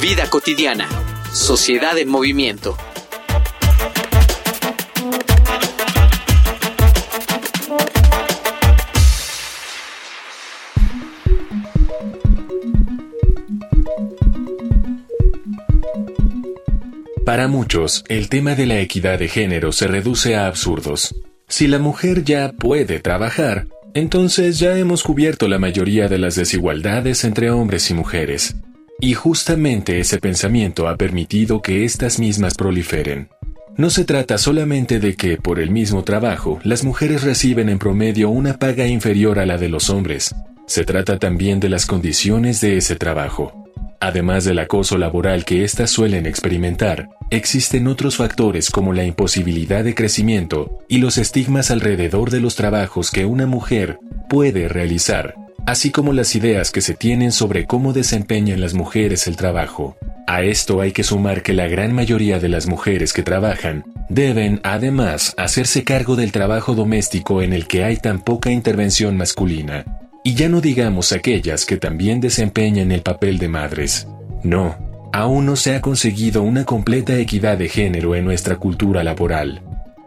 Vida cotidiana. Sociedad en movimiento. Para muchos, el tema de la equidad de género se reduce a absurdos. Si la mujer ya puede trabajar, entonces ya hemos cubierto la mayoría de las desigualdades entre hombres y mujeres. Y justamente ese pensamiento ha permitido que estas mismas proliferen. No se trata solamente de que, por el mismo trabajo, las mujeres reciben en promedio una paga inferior a la de los hombres. Se trata también de las condiciones de ese trabajo. Además del acoso laboral que éstas suelen experimentar, existen otros factores como la imposibilidad de crecimiento y los estigmas alrededor de los trabajos que una mujer puede realizar así como las ideas que se tienen sobre cómo desempeñan las mujeres el trabajo. A esto hay que sumar que la gran mayoría de las mujeres que trabajan deben, además, hacerse cargo del trabajo doméstico en el que hay tan poca intervención masculina. Y ya no digamos aquellas que también desempeñan el papel de madres. No, aún no se ha conseguido una completa equidad de género en nuestra cultura laboral.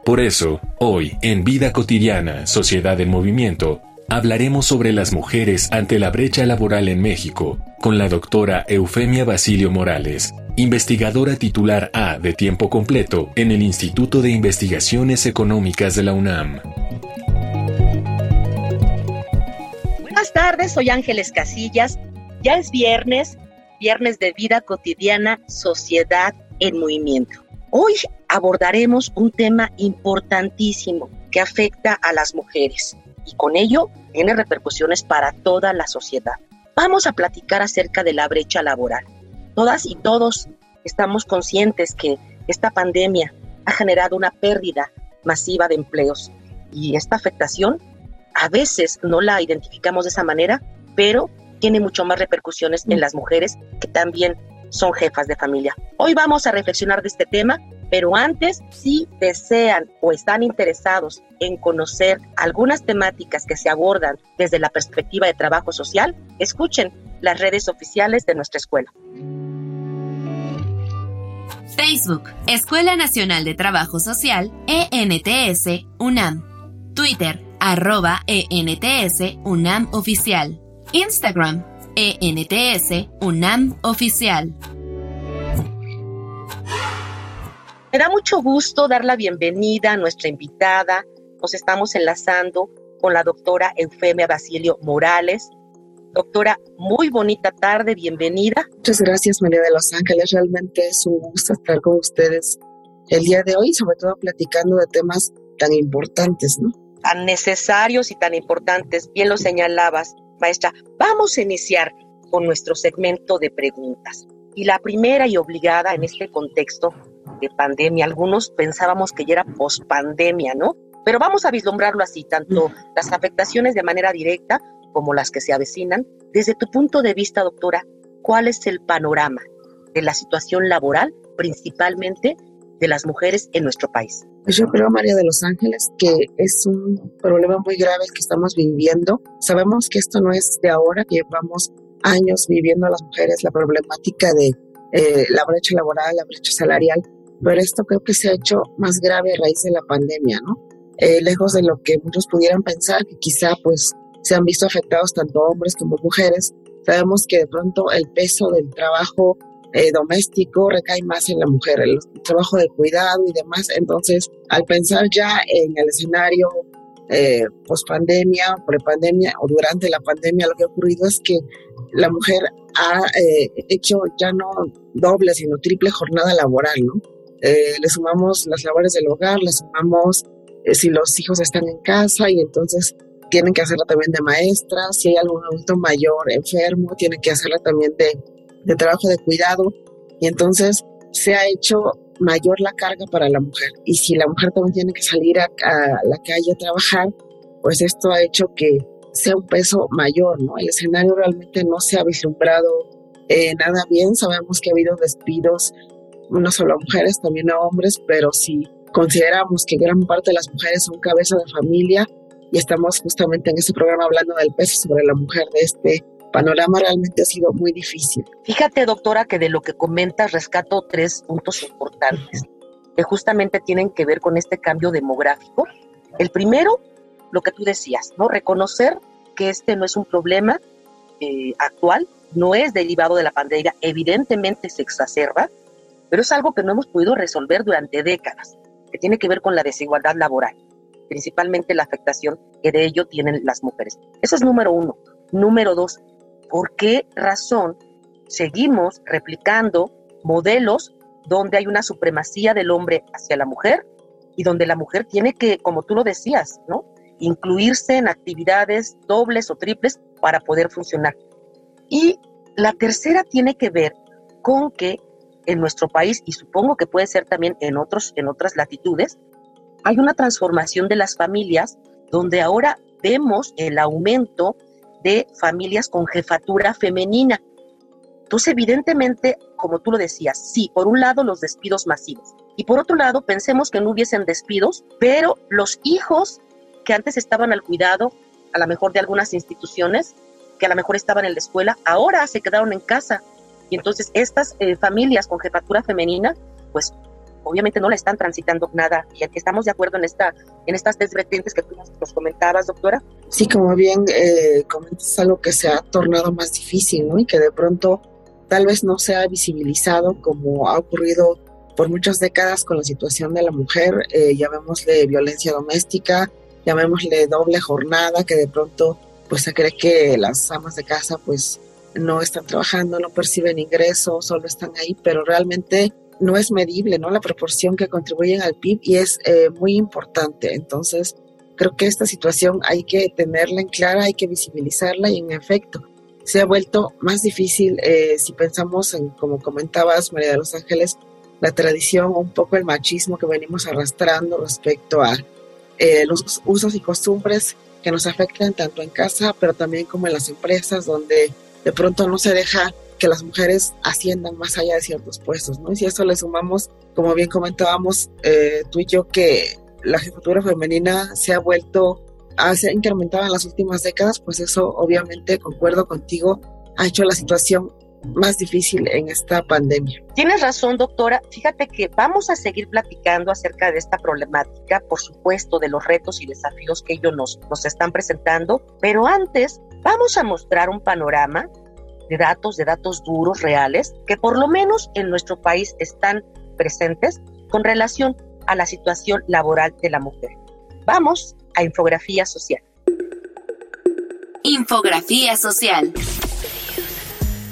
Por eso, hoy, en Vida Cotidiana, Sociedad en Movimiento, hablaremos sobre las mujeres ante la brecha laboral en México con la doctora Eufemia Basilio Morales, investigadora titular A de tiempo completo en el Instituto de Investigaciones Económicas de la UNAM. Buenas tardes, soy Ángeles Casillas. Ya es viernes, viernes de vida cotidiana, sociedad en movimiento. Hoy abordaremos un tema importantísimo que afecta a las mujeres y con ello tiene repercusiones para toda la sociedad. Vamos a platicar acerca de la brecha laboral. Todas y todos estamos conscientes que esta pandemia ha generado una pérdida masiva de empleos y esta afectación a veces no la identificamos de esa manera, pero tiene mucho más repercusiones en las mujeres que también son jefas de familia. Hoy vamos a reflexionar de este tema pero antes, si desean o están interesados en conocer algunas temáticas que se abordan desde la perspectiva de trabajo social, escuchen las redes oficiales de nuestra escuela. Facebook, Escuela Nacional de Trabajo Social, ENTS, UNAM. Twitter, arroba ENTS, UNAM Oficial. Instagram, ENTS, UNAM Oficial. Me da mucho gusto dar la bienvenida a nuestra invitada. Nos estamos enlazando con la doctora Eufemia Basilio Morales. Doctora, muy bonita tarde, bienvenida. Muchas gracias, María de los Ángeles. Realmente es un gusto estar con ustedes el día de hoy, sobre todo platicando de temas tan importantes, ¿no? Tan necesarios y tan importantes. Bien lo señalabas, maestra. Vamos a iniciar con nuestro segmento de preguntas. Y la primera y obligada en este contexto de pandemia. Algunos pensábamos que ya era pospandemia, ¿no? Pero vamos a vislumbrarlo así, tanto las afectaciones de manera directa como las que se avecinan. Desde tu punto de vista, doctora, ¿cuál es el panorama de la situación laboral, principalmente de las mujeres en nuestro país? Pues yo creo, María de los Ángeles, que es un problema muy grave el que estamos viviendo. Sabemos que esto no es de ahora, que llevamos años viviendo las mujeres la problemática de eh, la brecha laboral, la brecha salarial, pero esto creo que se ha hecho más grave a raíz de la pandemia, ¿no? Eh, lejos de lo que muchos pudieran pensar, que quizá pues se han visto afectados tanto hombres como mujeres, sabemos que de pronto el peso del trabajo eh, doméstico recae más en la mujer, el trabajo de cuidado y demás. Entonces, al pensar ya en el escenario eh, post pandemia, prepandemia o durante la pandemia, lo que ha ocurrido es que la mujer ha eh, hecho ya no doble, sino triple jornada laboral, ¿no? Eh, le sumamos las labores del hogar, le sumamos eh, si los hijos están en casa y entonces tienen que hacerla también de maestra, si hay algún adulto mayor enfermo, tienen que hacerla también de, de trabajo de cuidado. Y entonces se ha hecho mayor la carga para la mujer. Y si la mujer también tiene que salir a, la calle a trabajar, pues esto ha hecho que sea un peso mayor, ¿no? El escenario realmente no se ha vislumbrado eh, nada bien. Sabemos que ha habido despidos, no solo a mujeres, también a hombres, pero si consideramos que gran parte de las mujeres son cabeza de familia y estamos justamente en este programa hablando del peso sobre la mujer de este panorama realmente ha sido muy difícil. Fíjate, doctora, que de lo que comentas rescato tres puntos importantes que justamente tienen que ver con este cambio demográfico. El primero, lo que tú decías, ¿no? Reconocer que este no es un problema eh, actual, no es derivado de la pandemia, evidentemente se exacerba, pero es algo que no hemos podido resolver durante décadas, que tiene que ver con la desigualdad laboral, principalmente la afectación que de ello tienen las mujeres. Eso es número uno. Número dos, ¿por qué razón seguimos replicando modelos donde hay una supremacía del hombre hacia la mujer y donde la mujer tiene que, como tú lo decías, ¿no? incluirse en actividades dobles o triples para poder funcionar. Y la tercera tiene que ver con que en nuestro país, y supongo que puede ser también en, otros, en otras latitudes, hay una transformación de las familias donde ahora vemos el aumento de familias con jefatura femenina. Entonces, evidentemente, como tú lo decías, sí, por un lado los despidos masivos y por otro lado pensemos que no hubiesen despidos, pero los hijos que antes estaban al cuidado, a lo mejor de algunas instituciones, que a lo mejor estaban en la escuela, ahora se quedaron en casa. Y entonces estas eh, familias con jefatura femenina, pues obviamente no la están transitando nada. Y estamos de acuerdo en, esta, en estas tres vertientes que tú nos comentabas, doctora. Sí, como bien eh, comentas, algo que se ha tornado más difícil, ¿no? Y que de pronto tal vez no se ha visibilizado como ha ocurrido por muchas décadas con la situación de la mujer, eh, llamémosle violencia doméstica, llamémosle doble jornada, que de pronto pues se cree que las amas de casa pues no están trabajando, no perciben ingresos, solo están ahí, pero realmente no es medible, ¿no? La proporción que contribuyen al PIB y es eh, muy importante. Entonces, creo que esta situación hay que tenerla en clara, hay que visibilizarla y en efecto se ha vuelto más difícil eh, si pensamos en, como comentabas, María de los Ángeles, la tradición, un poco el machismo que venimos arrastrando respecto a eh, los usos y costumbres que nos afectan tanto en casa, pero también como en las empresas, donde de pronto no se deja que las mujeres asciendan más allá de ciertos puestos, ¿no? Y si a eso le sumamos, como bien comentábamos eh, tú y yo, que la jefatura femenina se ha vuelto, se ha incrementado en las últimas décadas, pues eso obviamente, concuerdo contigo, ha hecho la situación más difícil en esta pandemia. Tienes razón, doctora. Fíjate que vamos a seguir platicando acerca de esta problemática, por supuesto, de los retos y desafíos que ellos nos, nos están presentando, pero antes vamos a mostrar un panorama de datos, de datos duros, reales, que por lo menos en nuestro país están presentes con relación a la situación laboral de la mujer. Vamos a infografía social. Infografía social.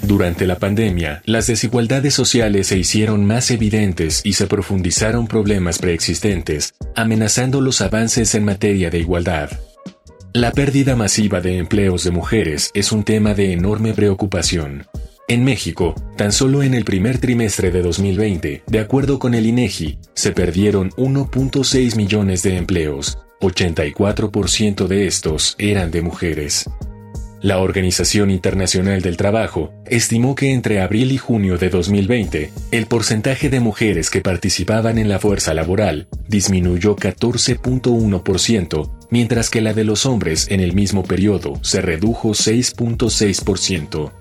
Durante la pandemia, las desigualdades sociales se hicieron más evidentes y se profundizaron problemas preexistentes, amenazando los avances en materia de igualdad. La pérdida masiva de empleos de mujeres es un tema de enorme preocupación. En México, tan solo en el primer trimestre de 2020, de acuerdo con el INEGI, se perdieron 1.6 millones de empleos, 84% de estos eran de mujeres. La Organización Internacional del Trabajo estimó que entre abril y junio de 2020, el porcentaje de mujeres que participaban en la fuerza laboral disminuyó 14.1%, mientras que la de los hombres en el mismo periodo se redujo 6.6%.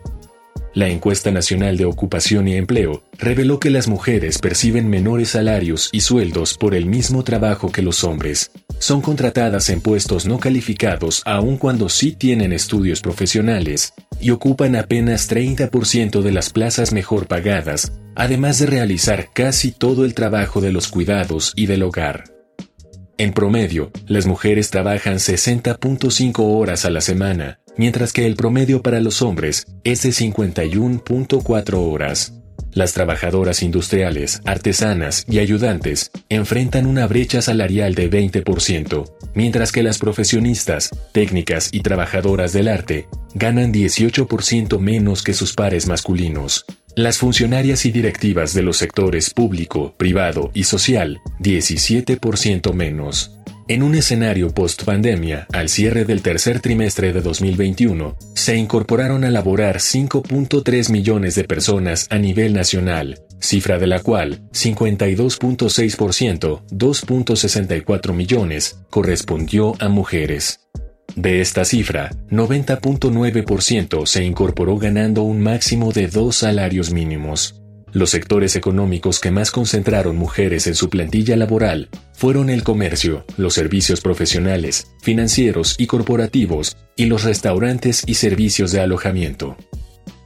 La encuesta nacional de ocupación y empleo reveló que las mujeres perciben menores salarios y sueldos por el mismo trabajo que los hombres. Son contratadas en puestos no calificados aun cuando sí tienen estudios profesionales y ocupan apenas 30% de las plazas mejor pagadas, además de realizar casi todo el trabajo de los cuidados y del hogar. En promedio, las mujeres trabajan 60.5 horas a la semana, mientras que el promedio para los hombres es de 51.4 horas. Las trabajadoras industriales, artesanas y ayudantes enfrentan una brecha salarial de 20%, mientras que las profesionistas, técnicas y trabajadoras del arte ganan 18% menos que sus pares masculinos. Las funcionarias y directivas de los sectores público, privado y social, 17% menos. En un escenario post-pandemia, al cierre del tercer trimestre de 2021, se incorporaron a laborar 5.3 millones de personas a nivel nacional, cifra de la cual 52.6%, 2.64 millones, correspondió a mujeres. De esta cifra, 90.9% se incorporó ganando un máximo de dos salarios mínimos. Los sectores económicos que más concentraron mujeres en su plantilla laboral fueron el comercio, los servicios profesionales, financieros y corporativos, y los restaurantes y servicios de alojamiento.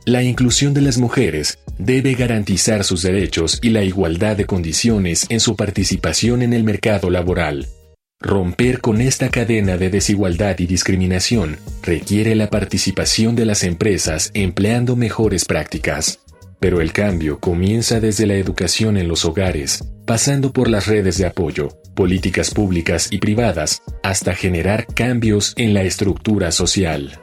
La inclusión de las mujeres debe garantizar sus derechos y la igualdad de condiciones en su participación en el mercado laboral. Romper con esta cadena de desigualdad y discriminación requiere la participación de las empresas empleando mejores prácticas. Pero el cambio comienza desde la educación en los hogares, pasando por las redes de apoyo, políticas públicas y privadas, hasta generar cambios en la estructura social.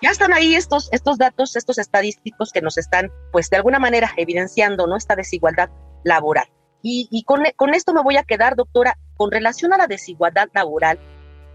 Ya están ahí estos, estos datos, estos estadísticos que nos están, pues de alguna manera, evidenciando ¿no? esta desigualdad laboral. Y, con, con esto me voy a quedar, doctora, con relación a la desigualdad laboral,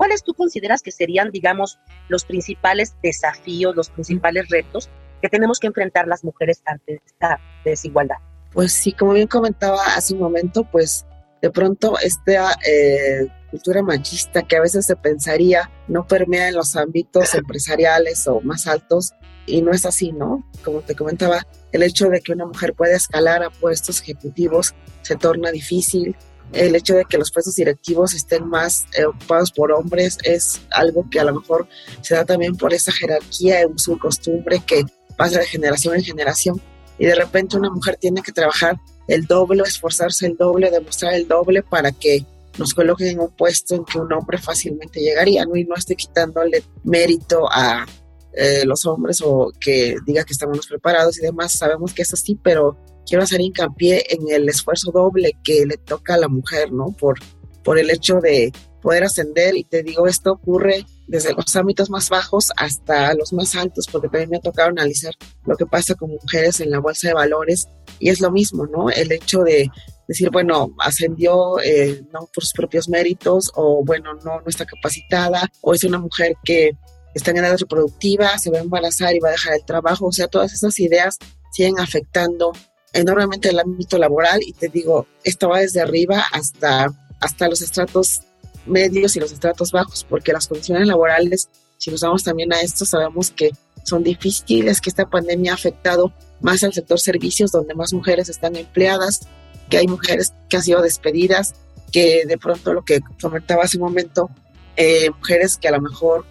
¿Cuáles tú consideras que serían, digamos, los principales desafíos, los principales retos que tenemos que enfrentar las mujeres ante esta desigualdad? Pues sí, como bien comentaba hace un momento, pues de pronto esta eh, cultura machista que a veces se pensaría no permea en los ámbitos empresariales o más altos y no es así, ¿no? Como te comentaba, el hecho de que una mujer pueda escalar a puestos ejecutivos se torna difícil, el hecho de que los puestos directivos estén más eh, ocupados por hombres es algo que a lo mejor se da también por esa jerarquía, su costumbre que pasa de generación en generación y de repente una mujer tiene que trabajar el doble, esforzarse el doble, demostrar el doble para que nos coloquen en un puesto en que un hombre fácilmente llegaría, ¿no? Y no esté quitándole mérito a eh, los hombres o que diga que estamos preparados y demás. Sabemos que es así, pero quiero hacer hincapié en el esfuerzo doble que le toca a la mujer, ¿no? Por, por el hecho de poder ascender y te digo, esto ocurre desde los ámbitos más bajos hasta los más altos, porque también me ha tocado analizar lo que pasa con mujeres en la bolsa de valores y es lo mismo, ¿no? El hecho de decir, bueno, ascendió eh, no por sus propios méritos o bueno, no, no está capacitada o es una mujer que está en edad reproductiva, se va a embarazar y va a dejar el trabajo, o sea, todas esas ideas siguen afectando enormemente el ámbito laboral y te digo, esto va desde arriba hasta, hasta los estratos medios y los estratos bajos, porque las condiciones laborales, si nos vamos también a esto, sabemos que son difíciles, que esta pandemia ha afectado más al sector servicios, donde más mujeres están empleadas, que hay mujeres que han sido despedidas, que de pronto lo que comentaba hace un momento, eh, mujeres que a lo mejor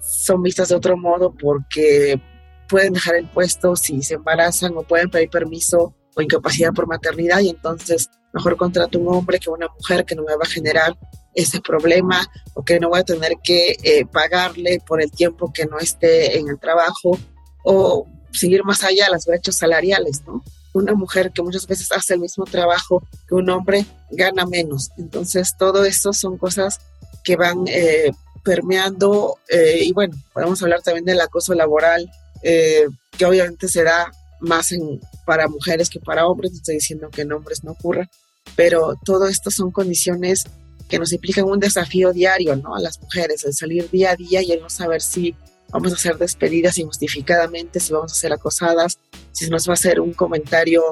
son vistas de otro modo porque pueden dejar el puesto si se embarazan o pueden pedir permiso o incapacidad por maternidad y entonces mejor contrato un hombre que una mujer que no me va a generar ese problema o que no voy a tener que eh, pagarle por el tiempo que no esté en el trabajo o seguir más allá las brechas salariales, ¿no? Una mujer que muchas veces hace el mismo trabajo que un hombre gana menos. Entonces, todo eso son cosas que van eh, permeando eh, y bueno, podemos hablar también del acoso laboral, que obviamente se da más en, para mujeres que para hombres, no estoy diciendo que en hombres no ocurra, pero todo esto son condiciones que nos implican un desafío diario, ¿no? A las mujeres, el salir día a día y el no saber si vamos a ser despedidas injustificadamente, si vamos a ser acosadas, si nos va a hacer un comentario,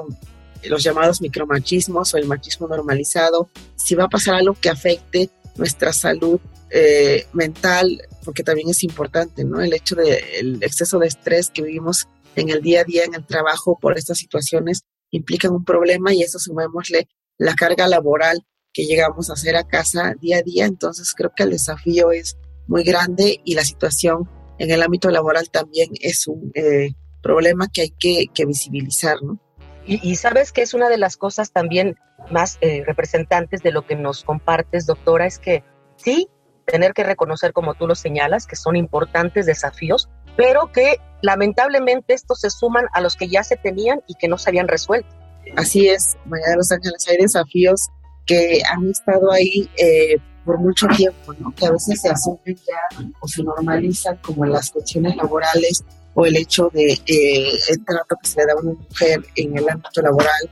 los llamados micromachismos o el machismo normalizado, si va a pasar algo que afecte nuestra salud eh, mental, porque también es importante, ¿no? El hecho del exceso de estrés que vivimos en el día a día, en el trabajo, por estas situaciones, implican un problema y eso sumémosle la carga laboral que llegamos a hacer a casa día a día. Entonces creo que el desafío es muy grande y la situación en el ámbito laboral también es un eh, problema que hay que, visibilizar, ¿no? Y, sabes que es una de las cosas también más eh, representantes de lo que nos compartes, doctora, es que sí, tener que reconocer, como tú lo señalas, que son importantes desafíos, pero que lamentablemente estos se suman a los que ya se tenían y que no se habían resuelto. Así es, María de los Ángeles, hay desafíos que han estado ahí eh, por mucho tiempo, ¿no? que a veces se asumen ya o se normalizan como las cuestiones laborales o el hecho de eh, el trato que se le da a una mujer en el ámbito laboral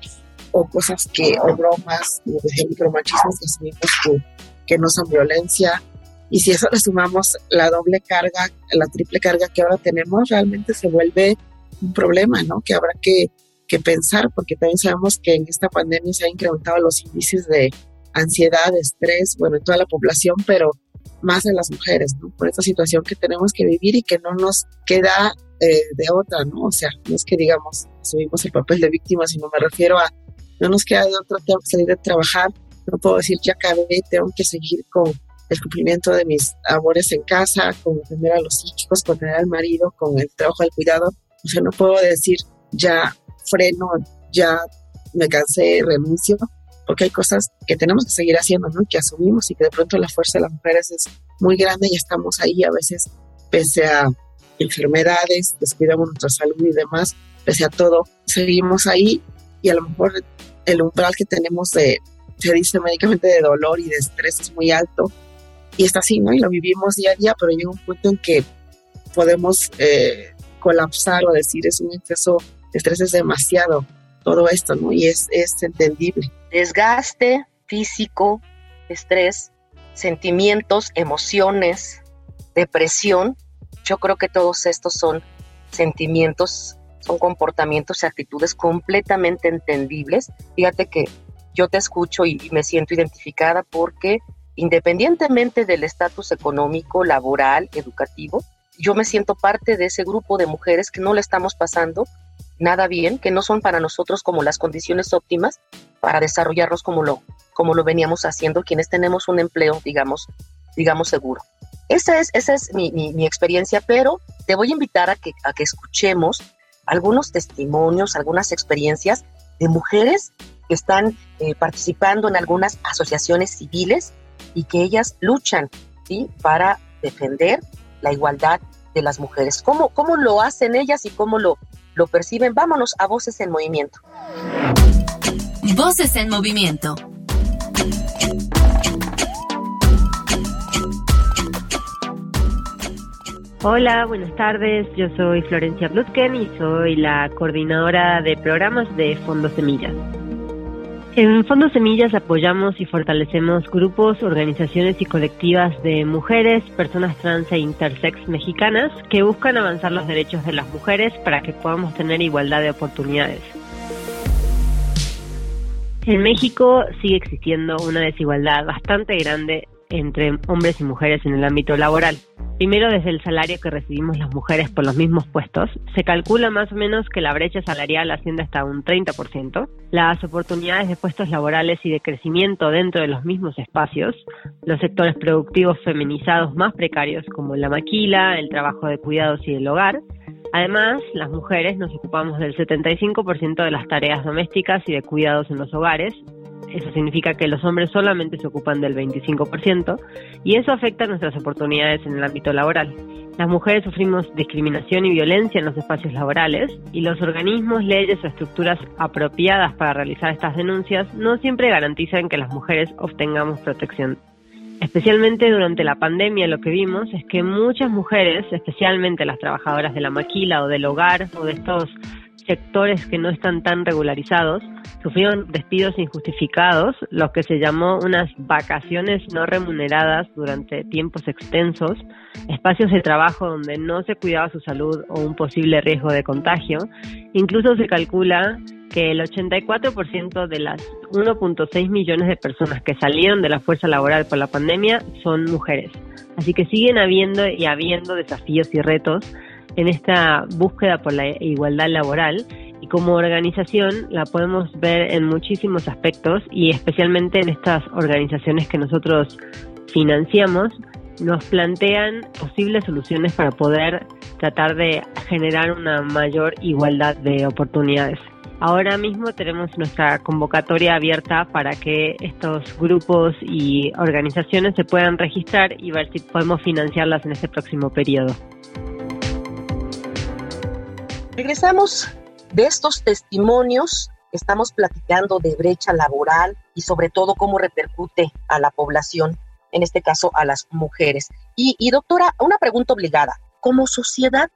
o cosas que, o bromas, o micromachismos que asumimos que, que no son violencia. Y si eso le sumamos la doble carga, la triple carga que ahora tenemos, realmente se vuelve un problema, ¿no? Que habrá que, que pensar, porque también sabemos que en esta pandemia se han incrementado los índices de ansiedad, estrés, bueno, en toda la población, pero más en las mujeres, ¿no? Por esta situación que tenemos que vivir y que no nos queda eh, de otra, ¿no? O sea, no es que digamos, subimos el papel de víctima, sino me refiero a, no nos queda de otra, tengo que salir de trabajar, no puedo decir, ya acabé, tengo que seguir con el cumplimiento de mis labores en casa, con atender a los hijos, con tener al marido, con el trabajo del cuidado. O sea, no puedo decir, ya freno, ya me cansé, renuncio, porque hay cosas que tenemos que seguir haciendo, ¿no? Que asumimos y que de pronto la fuerza de las mujeres es muy grande y estamos ahí a veces, pese a enfermedades, descuidamos nuestra salud y demás, pese a todo, seguimos ahí y a lo mejor el umbral que tenemos de, se dice médicamente, de dolor y de estrés es muy alto y está así, ¿no? Y lo vivimos día a día, pero llega un punto en que podemos eh, colapsar o decir es un exceso de estrés, es demasiado todo esto, ¿no? Y es, es entendible. Desgaste físico, estrés, sentimientos, emociones, depresión, yo creo que todos estos son sentimientos, son comportamientos y actitudes completamente entendibles. Fíjate que yo te escucho y me siento identificada porque independientemente del estatus económico, laboral, educativo, yo me siento parte de ese grupo de mujeres que no le estamos pasando nada bien, que no son para nosotros como las condiciones óptimas para desarrollarnos como lo, como lo veníamos haciendo, quienes tenemos un empleo, digamos, digamos seguro. Esa es, esa es mi, experiencia, pero te voy a invitar a que, a que escuchemos algunos testimonios, algunas experiencias de mujeres que están eh, participando en algunas asociaciones civiles y que ellas luchan ¿sí? para defender la igualdad de las mujeres. ¿Cómo, cómo lo hacen ellas y cómo lo, lo perciben? Vámonos a Voces en Movimiento. Voces en Movimiento. Hola, buenas tardes. Yo soy Florencia Blutken y soy la coordinadora de programas de Fondo Semillas. En Fondo Semillas apoyamos y fortalecemos grupos, organizaciones y colectivas de mujeres, personas trans e intersex mexicanas que buscan avanzar los derechos de las mujeres para que podamos tener igualdad de oportunidades. En México sigue existiendo una desigualdad bastante grande entre hombres y mujeres en el ámbito laboral. Primero, desde el salario que recibimos las mujeres por los mismos puestos, se calcula más o menos que la brecha salarial asciende hasta un 30%. Las oportunidades de puestos laborales y de crecimiento dentro de los mismos espacios, los sectores productivos feminizados más precarios como la maquila, el trabajo de cuidados y el hogar, Además, las mujeres nos ocupamos del 75% de las tareas domésticas y de cuidados en los hogares, eso significa que los hombres solamente se ocupan del 25% y eso afecta nuestras oportunidades en el ámbito laboral. Las mujeres sufrimos discriminación y violencia en los espacios laborales y los organismos, leyes o estructuras apropiadas para realizar estas denuncias no siempre garantizan que las mujeres obtengamos protección. Especialmente durante la pandemia lo que vimos es que muchas mujeres, especialmente las trabajadoras de la maquila o del hogar o de estos sectores que no están tan regularizados sufrieron despidos injustificados, lo que se llamó unas vacaciones no remuneradas durante tiempos extensos, espacios de trabajo donde no se cuidaba su salud o un posible riesgo de contagio. Incluso se calcula que el 84% de las 1.6 millones de personas que salieron de la fuerza laboral por la pandemia son mujeres. Así que siguen habiendo y habiendo desafíos y retos en esta búsqueda por la igualdad laboral y como organización la podemos ver en muchísimos aspectos y especialmente en estas organizaciones que nosotros financiamos nos plantean posibles soluciones para poder tratar de generar una mayor igualdad de oportunidades. Ahora mismo tenemos nuestra convocatoria abierta para que estos grupos y organizaciones se puedan registrar y ver si podemos financiarlas en este próximo periodo. Regresamos de estos testimonios. Estamos platicando de brecha laboral y sobre todo cómo repercute a la población, en este caso a las mujeres. Y, doctora, una pregunta obligada. Como sociedad,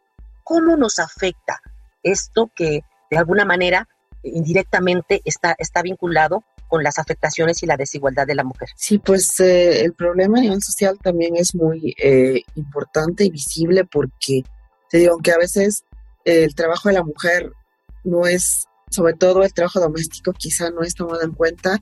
¿Cómo nos afecta esto que de alguna manera indirectamente está, está vinculado con las afectaciones y la desigualdad de la mujer. Sí, pues eh, el problema a nivel social también es muy eh, importante y visible porque, te digo, aunque a veces el trabajo de la mujer no es, sobre todo el trabajo doméstico, quizá no es tomado en cuenta,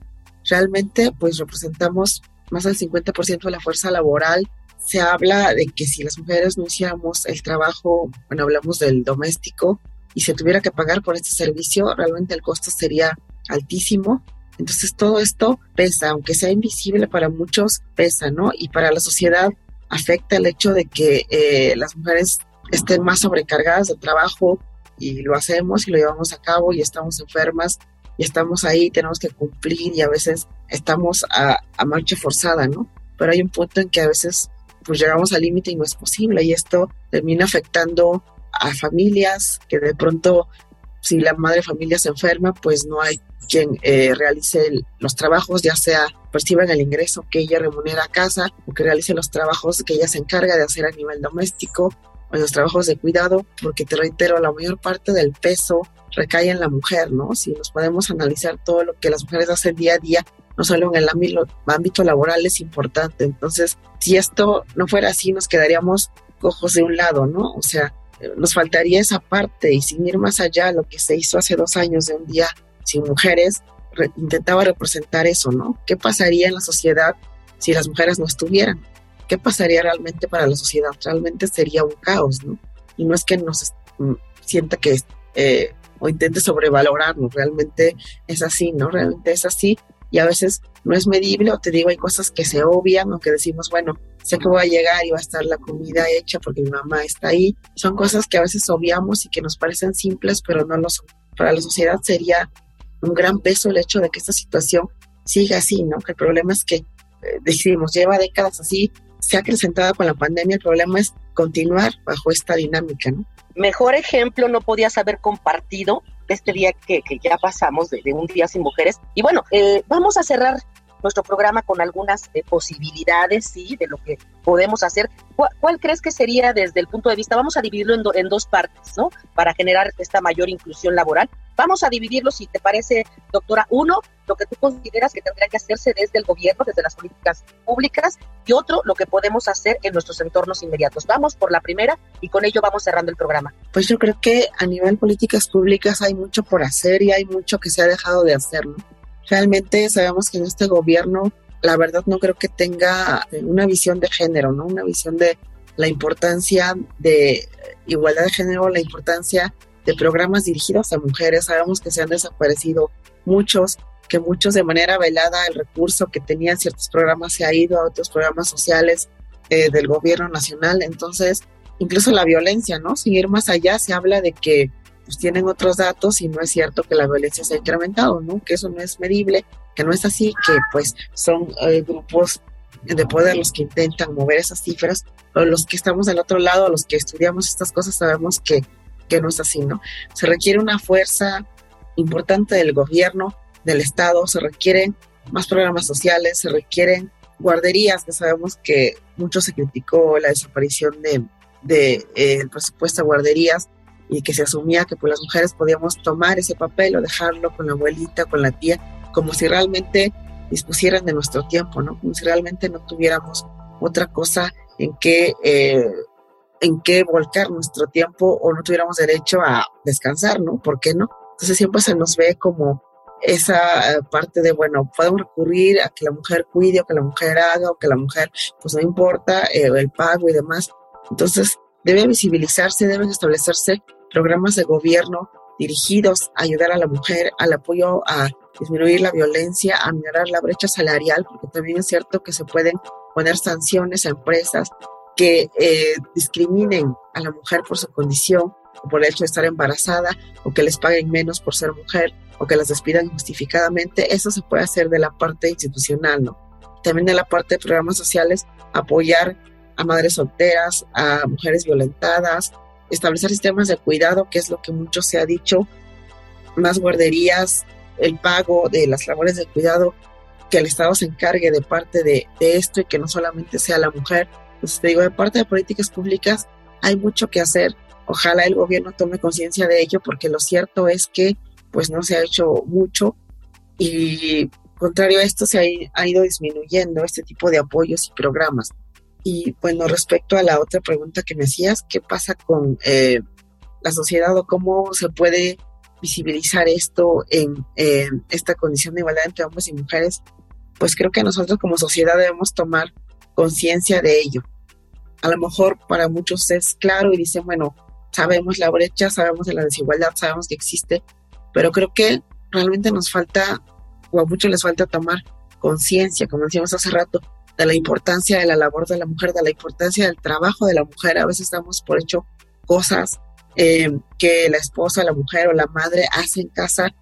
realmente pues representamos más del 50% de la fuerza laboral. Se habla de que si las mujeres no hiciéramos el trabajo, bueno, hablamos del doméstico, y se tuviera que pagar por este servicio, realmente el costo sería altísimo. Entonces todo esto pesa, aunque sea invisible para muchos, pesa, ¿no? Y para la sociedad afecta el hecho de que eh, las mujeres estén más sobrecargadas de trabajo y lo hacemos y lo llevamos a cabo y estamos enfermas y estamos ahí, tenemos que cumplir y a veces estamos a, a marcha forzada, ¿no? Pero hay un punto en que a veces pues llegamos al límite y no es posible y esto termina afectando a familias que de pronto, si la madre familia se enferma, pues no hay quien eh, realice los trabajos, ya sea perciban el ingreso que ella remunera a casa o que realice los trabajos que ella se encarga de hacer a nivel doméstico o los trabajos de cuidado, porque te reitero, la mayor parte del peso recae en la mujer, ¿no? Si nos podemos analizar todo lo que las mujeres hacen día a día, no solo en el ámbito, laboral es importante. Entonces, si esto no fuera así, nos quedaríamos cojos de un lado, ¿no? O sea, nos faltaría esa parte y sin ir más allá, lo que se hizo hace dos años de un día sin mujeres, intentaba representar eso, ¿no? ¿Qué pasaría en la sociedad si las mujeres no estuvieran? ¿Qué pasaría realmente para la sociedad? Realmente sería un caos, ¿no? Y no es que nos mm, sienta que eh, o intente sobrevalorarnos, realmente es así, ¿no? Realmente es así y a veces no es medible o te digo, hay cosas que se obvian o que decimos, bueno, sé que voy a llegar y va a estar la comida hecha porque mi mamá está ahí. Son cosas que a veces obviamos y que nos parecen simples, pero no lo son. Para la sociedad sería un gran peso el hecho de que esta situación siga así, ¿no? Que el problema es que, eh, decimos, lleva décadas así, se ha acrecentado con la pandemia, el problema es continuar bajo esta dinámica, ¿no? Mejor ejemplo no podías haber compartido este día que, ya pasamos de, un día sin mujeres. Y bueno, eh, vamos a cerrar nuestro programa con algunas eh, posibilidades, sí, de lo que podemos hacer. ¿Cuál, crees que sería desde el punto de vista? Vamos a dividirlo en, dos partes, ¿no? Para generar esta mayor inclusión laboral. Vamos a dividirlo, si te parece, doctora. Uno, lo que tú consideras que tendría que hacerse desde el gobierno, desde las políticas públicas, y otro, lo que podemos hacer en nuestros entornos inmediatos. Vamos por la primera y con ello vamos cerrando el programa. Pues yo creo que a nivel políticas públicas hay mucho por hacer y hay mucho que se ha dejado de hacer, ¿no? Realmente sabemos que en este gobierno, la verdad no creo que tenga una visión de género, ¿no? Una visión de la importancia de igualdad de género, la importancia de programas dirigidos a mujeres. Sabemos que se han desaparecido muchos, que muchos de manera velada el recurso que tenían ciertos programas se ha ido a otros programas sociales eh, del gobierno nacional. Entonces, incluso la violencia, ¿no? Sin ir más allá, se habla de que pues tienen otros datos y no es cierto que la violencia se ha incrementado, ¿no? Que eso no es medible, que no es así, que pues son eh, grupos de poder los que intentan mover esas cifras, o los que estamos del otro lado, los que estudiamos estas cosas, sabemos que, que no es así, ¿no? Se requiere una fuerza importante del gobierno, del Estado, se requieren más programas sociales, se requieren guarderías, que sabemos que mucho se criticó la desaparición de, de eh, presupuesto de guarderías, y que se asumía que pues las mujeres podíamos tomar ese papel o dejarlo con la abuelita, con la tía, como si realmente dispusieran de nuestro tiempo, ¿no? Como si realmente no tuviéramos otra cosa en que, eh, en que volcar nuestro tiempo o no tuviéramos derecho a descansar, ¿no? ¿Por qué no? Entonces siempre se nos ve como esa eh, parte de, bueno, podemos recurrir a que la mujer cuide o que la mujer haga o que la mujer, pues no importa eh, el pago y demás. Entonces, debe visibilizarse, deben establecerse programas de gobierno dirigidos a ayudar a la mujer, al apoyo a disminuir la violencia, a minorar la brecha salarial, porque también es cierto que se pueden poner sanciones a empresas que eh, discriminen a la mujer por su condición o por el hecho de estar embarazada o que les paguen menos por ser mujer o que las despidan injustificadamente. Eso se puede hacer de la parte institucional, ¿no? También de la parte de programas sociales, apoyar a madres solteras, a mujeres violentadas, establecer sistemas de cuidado, que es lo que mucho se ha dicho, más guarderías, el pago de las labores de cuidado, que el Estado se encargue de parte de, esto y que no solamente sea la mujer. Entonces te digo, de parte de políticas públicas hay mucho que hacer Ojalá el gobierno tome conciencia de ello porque lo cierto es que pues no se ha hecho mucho y contrario a esto se ha, ido disminuyendo este tipo de apoyos y programas. Y bueno, respecto a la otra pregunta que me hacías, ¿qué pasa con eh, la sociedad o cómo se puede visibilizar esto en esta condición de igualdad entre hombres y mujeres? Pues creo que nosotros como sociedad debemos tomar conciencia de ello. A lo mejor para muchos es claro y dicen, bueno, sabemos la brecha, sabemos de la desigualdad, sabemos que existe, pero creo que realmente nos falta, o a muchos les falta tomar conciencia, como decíamos hace rato, de la importancia de la labor de la mujer, de la importancia del trabajo de la mujer. A veces damos por hecho cosas eh, que la esposa, la mujer o la madre hace en casa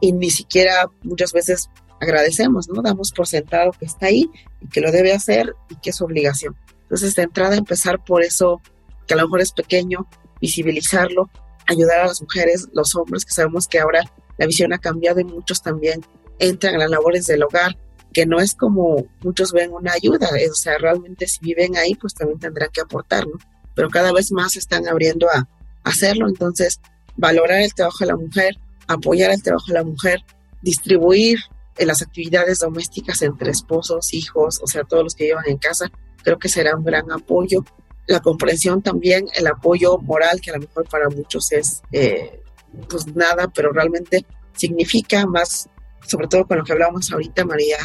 y ni siquiera muchas veces agradecemos, ¿no? Damos por sentado que está ahí y que lo debe hacer y que es obligación. Entonces, de entrada, empezar por eso que a lo mejor es pequeño, visibilizarlo, ayudar a las mujeres, los hombres, que sabemos que ahora la visión ha cambiado y muchos también entran a las labores del hogar, que no es como muchos ven una ayuda, o sea, realmente si viven ahí, pues también tendrán que aportar, ¿no? Pero cada vez más están abriendo a, hacerlo, entonces valorar el trabajo de la mujer, apoyar el trabajo de la mujer, distribuir en las actividades domésticas entre esposos, hijos, o sea, todos los que llevan en casa, creo que será un gran apoyo la comprensión también, el apoyo moral, que a lo mejor para muchos es eh, pues nada, pero realmente significa más, sobre todo con lo que hablamos ahorita, María,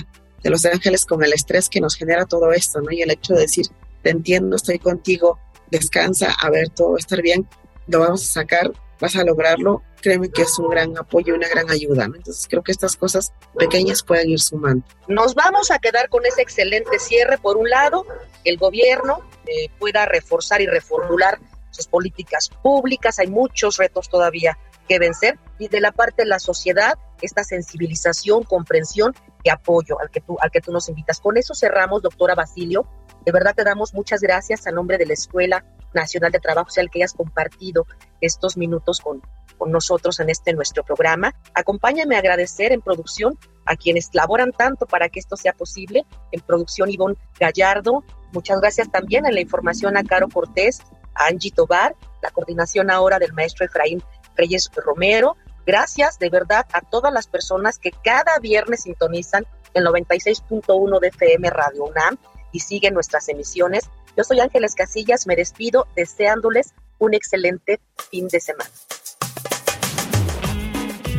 de los ángeles, con el estrés que nos genera todo esto, ¿no? Y el hecho de decir, te entiendo, estoy contigo, descansa, a ver, todo va a estar bien, lo vamos a sacar, vas a lograrlo, créeme que es un gran apoyo una gran ayuda. ¿no? Entonces creo que estas cosas pequeñas pueden ir sumando. Nos vamos a quedar con ese excelente cierre. Por un lado, el gobierno eh, pueda reforzar y reformular sus políticas públicas. Hay muchos retos todavía que vencer. Y de la parte de la sociedad, esta sensibilización, comprensión y apoyo al que tú, al que tú nos invitas. Con eso cerramos, doctora Basilio. De verdad te damos muchas gracias a nombre de la Escuela Nacional de Trabajo Social que hayas compartido estos minutos con, con nosotros en este nuestro programa. Acompáñame a agradecer en producción a quienes laboran tanto para que esto sea posible. En producción, Ivonne Gallardo. Muchas gracias también en la información a Caro Cortés, a Angie Tobar, la coordinación ahora del maestro Efraín Reyes Romero. Gracias de verdad a todas las personas que cada viernes sintonizan el 96.1 de FM Radio UNAM y siguen nuestras emisiones. Yo soy Ángeles Casillas, me despido deseándoles un excelente fin de semana.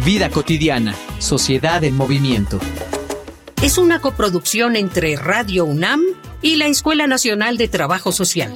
Vida cotidiana, sociedad en movimiento. Es una coproducción entre Radio UNAM y la Escuela Nacional de Trabajo Social.